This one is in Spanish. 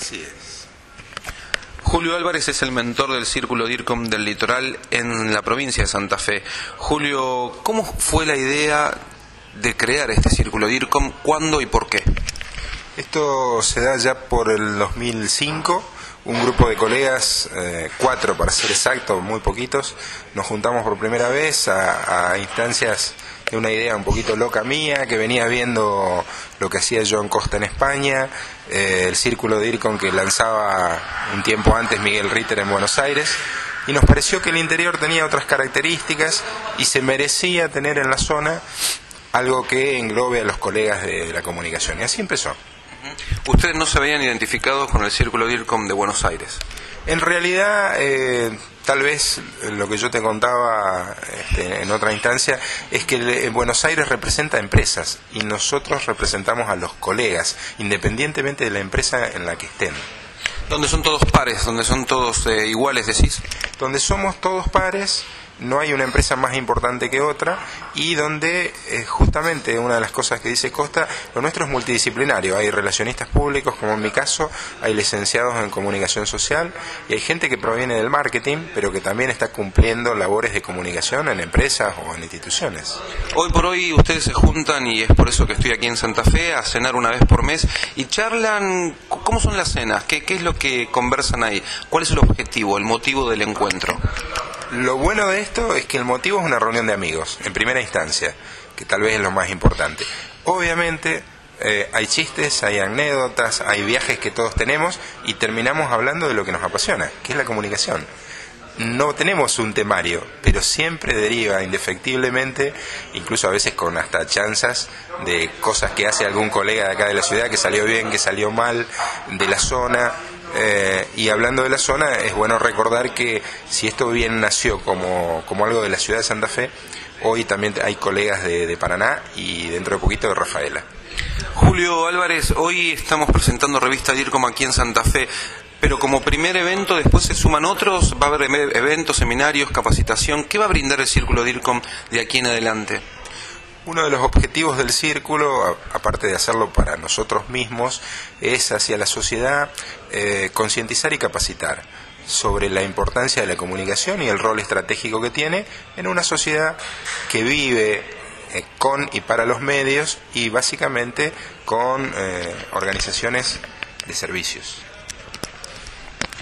Es. Julio Álvarez es el mentor del Círculo DIRCOM del Litoral en la provincia de Santa Fe. Julio, ¿cómo fue la idea de crear este Círculo DIRCOM? ¿Cuándo y por qué? Esto se da ya por el 2005. Un grupo de colegas, eh, cuatro para ser exacto, muy poquitos, nos juntamos por primera vez a, a instancias de una idea un poquito loca mía, que venía viendo lo que hacía John Costa en España, eh, el círculo de IRCON que lanzaba un tiempo antes Miguel Ritter en Buenos Aires, y nos pareció que el interior tenía otras características y se merecía tener en la zona algo que englobe a los colegas de la comunicación. Y así empezó. Ustedes no se habían identificado con el Círculo DIRCOM de Buenos Aires. En realidad, eh, tal vez lo que yo te contaba este, en otra instancia es que en Buenos Aires representa empresas y nosotros representamos a los colegas, independientemente de la empresa en la que estén. Donde son todos pares, donde son todos eh, iguales, decís. Donde somos todos pares, no hay una empresa más importante que otra y donde eh, justamente una de las cosas que dice Costa, lo nuestro es multidisciplinario. Hay relacionistas públicos, como en mi caso, hay licenciados en comunicación social y hay gente que proviene del marketing, pero que también está cumpliendo labores de comunicación en empresas o en instituciones. Hoy por hoy ustedes se juntan y es por eso que estoy aquí en Santa Fe a cenar una vez por mes y charlan, ¿cómo son las cenas? ¿Qué, qué es lo que conversan ahí? ¿Cuál es el objetivo, el motivo del encuentro? Lo bueno de esto es que el motivo es una reunión de amigos, en primera instancia, que tal vez es lo más importante. Obviamente eh, hay chistes, hay anécdotas, hay viajes que todos tenemos y terminamos hablando de lo que nos apasiona, que es la comunicación. No tenemos un temario, pero siempre deriva indefectiblemente, incluso a veces con hasta chanzas de cosas que hace algún colega de acá de la ciudad, que salió bien, que salió mal, de la zona, eh, y hablando de la zona, es bueno recordar que si esto bien nació como, como algo de la ciudad de Santa Fe, hoy también hay colegas de, de Paraná y dentro de poquito de Rafaela. Julio Álvarez, hoy estamos presentando revista DIRCOM aquí en Santa Fe, pero como primer evento después se suman otros, va a haber eventos, seminarios, capacitación. ¿Qué va a brindar el Círculo DIRCOM de aquí en adelante? Uno de los objetivos del círculo, aparte de hacerlo para nosotros mismos, es hacia la sociedad eh, concientizar y capacitar sobre la importancia de la comunicación y el rol estratégico que tiene en una sociedad que vive eh, con y para los medios y básicamente con eh, organizaciones de servicios.